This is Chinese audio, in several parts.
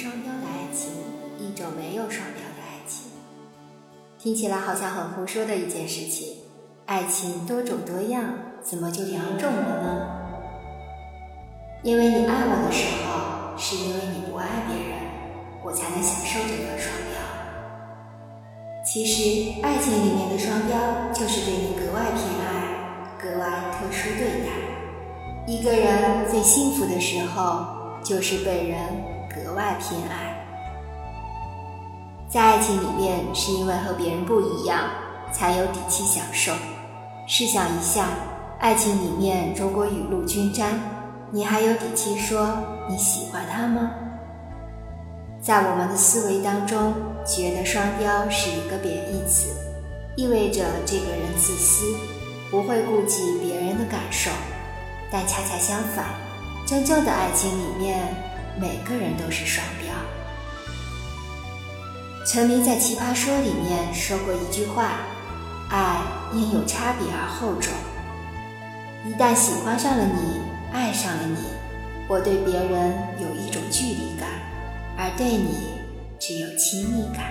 双标的爱情，一种没有双标的爱情。听起来好像很胡说的一件事情。爱情多种多样，怎么就两种了呢？因为你爱我的时候，是因为你不爱别人，我才能享受这个双标。其实，爱情里面的双标就是对你格外偏爱，格外特殊对待。一个人最幸福的时候，就是被人格外偏爱。在爱情里面，是因为和别人不一样，才有底气享受。试想一下，爱情里面如果雨露均沾，你还有底气说你喜欢他吗？在我们的思维当中，觉得双标是一个贬义词，意味着这个人自私，不会顾及别人的感受。但恰恰相反，真正的爱情里面，每个人都是双标。陈明在《奇葩说》里面说过一句话：“爱因有差别而厚重。一旦喜欢上了你，爱上了你，我对别人有一种距离感，而对你只有亲密感。”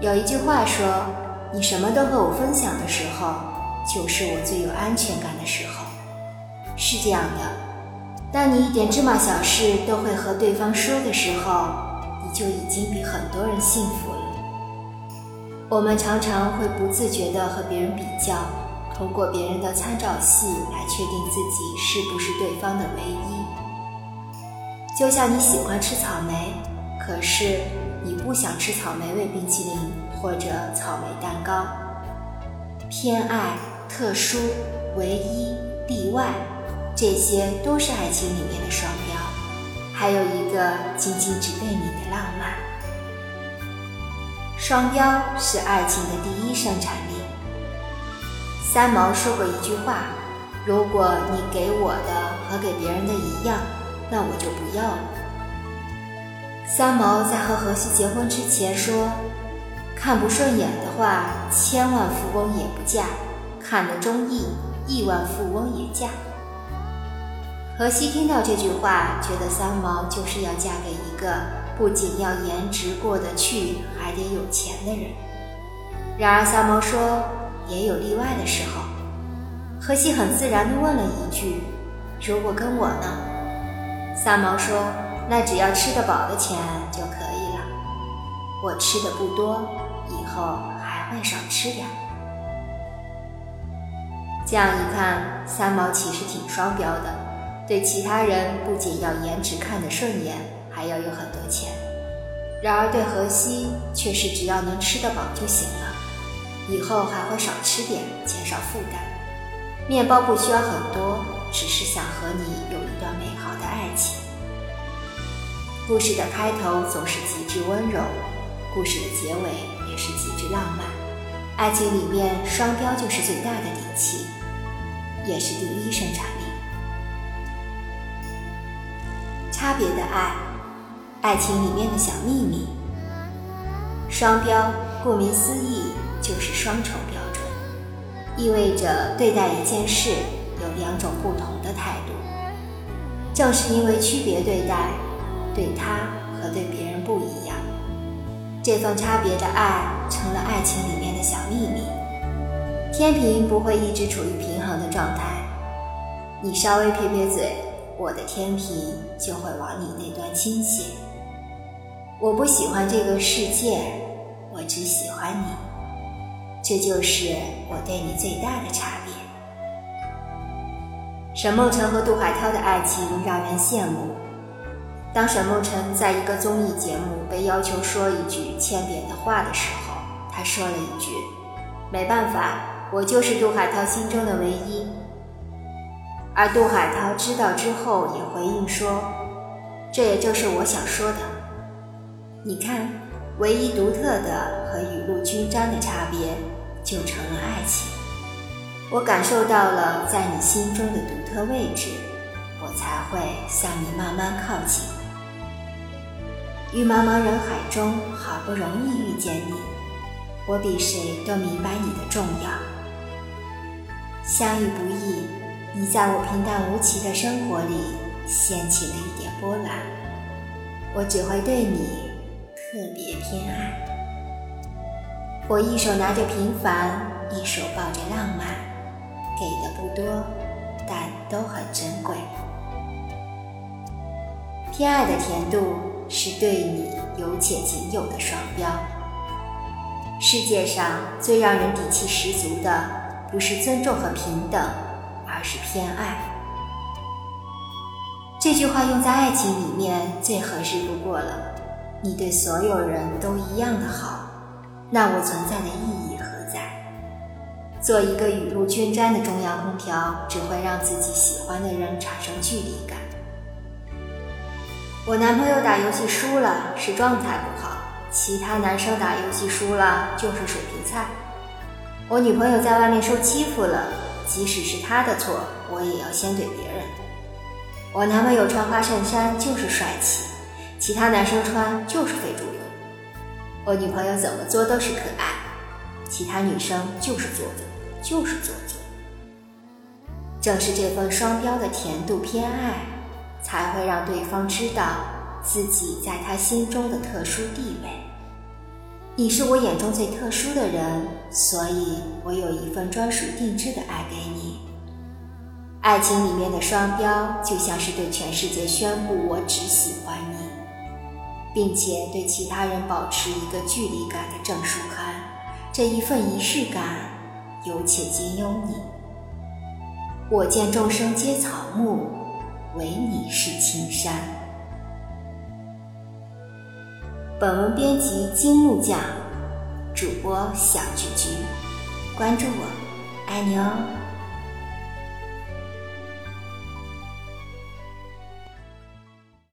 有一句话说：“你什么都和我分享的时候，就是我最有安全感的时候。”是这样的，当你一点芝麻小事都会和对方说的时候。你就已经比很多人幸福了。我们常常会不自觉地和别人比较，通过别人的参照系来确定自己是不是对方的唯一。就像你喜欢吃草莓，可是你不想吃草莓味冰淇淋或者草莓蛋糕。偏爱、特殊、唯一、例外，这些都是爱情里面的双标。还有一个仅仅只对你的浪漫，双标是爱情的第一生产力。三毛说过一句话：“如果你给我的和给别人的一样，那我就不要了。”三毛在和荷西结婚之前说：“看不顺眼的话，千万富翁也不嫁；看得中意，亿万富翁也嫁。”荷西听到这句话，觉得三毛就是要嫁给一个不仅要颜值过得去，还得有钱的人。然而三毛说，也有例外的时候。荷西很自然地问了一句：“如果跟我呢？”三毛说：“那只要吃得饱的钱就可以了。我吃的不多，以后还会少吃点。”这样一看，三毛其实挺双标的。对其他人不仅要颜值看得顺眼，还要有很多钱；然而对荷西却是只要能吃得饱就行了，以后还会少吃点，减少负担。面包不需要很多，只是想和你有一段美好的爱情。故事的开头总是极致温柔，故事的结尾也是极致浪漫。爱情里面双标就是最大的底气，也是第一生产力差别的爱，爱情里面的小秘密。双标，顾名思义就是双重标准，意味着对待一件事有两种不同的态度。正是因为区别对待，对他和对别人不一样，这份差别的爱成了爱情里面的小秘密。天平不会一直处于平衡的状态，你稍微撇撇嘴。我的天平就会往你那端倾斜。我不喜欢这个世界，我只喜欢你，这就是我对你最大的差别。沈梦辰和杜海涛的爱情让人羡慕。当沈梦辰在一个综艺节目被要求说一句欠扁的话的时候，他说了一句：“没办法，我就是杜海涛心中的唯一。”而杜海涛知道之后也回应说：“这也就是我想说的。你看，唯一独特的和雨露均沾的差别，就成了爱情。我感受到了在你心中的独特位置，我才会向你慢慢靠近。于茫茫人海中，好不容易遇见你，我比谁都明白你的重要。相遇不易。”你在我平淡无奇的生活里掀起了一点波澜，我只会对你特别偏爱。我一手拿着平凡，一手抱着浪漫，给的不多，但都很珍贵。偏爱的甜度是对你有且仅有的双标。世界上最让人底气十足的，不是尊重和平等，而是偏爱。这句话用在爱情里面最合适不过了。你对所有人都一样的好。那我存在的意义何在？做一个雨露均沾的中央空调，只会让自己喜欢的人产生距离感。我男朋友打游戏输了是状态不好，其他男生打游戏输了就是水平菜。我女朋友在外面受欺负了，即使是他的错，我也要先怼别人。我男朋友穿花衬衫就是帅气，其他男生穿就是非主流。我女朋友怎么做都是可爱，其他女生就是做作，就是做作。正是这份双标的甜度偏爱，才会让对方知道自己在他心中的特殊地位。你是我眼中最特殊的人，所以我有一份专属定制的爱给你。爱情里面的双标，就像是对全世界宣布我只喜欢你。并且对其他人保持一个距离感的证书刊，这一份仪式感有且仅有你。我见众生皆草木，唯你是青山。本文编辑金木匠，主播小菊菊，关注我，爱你哦。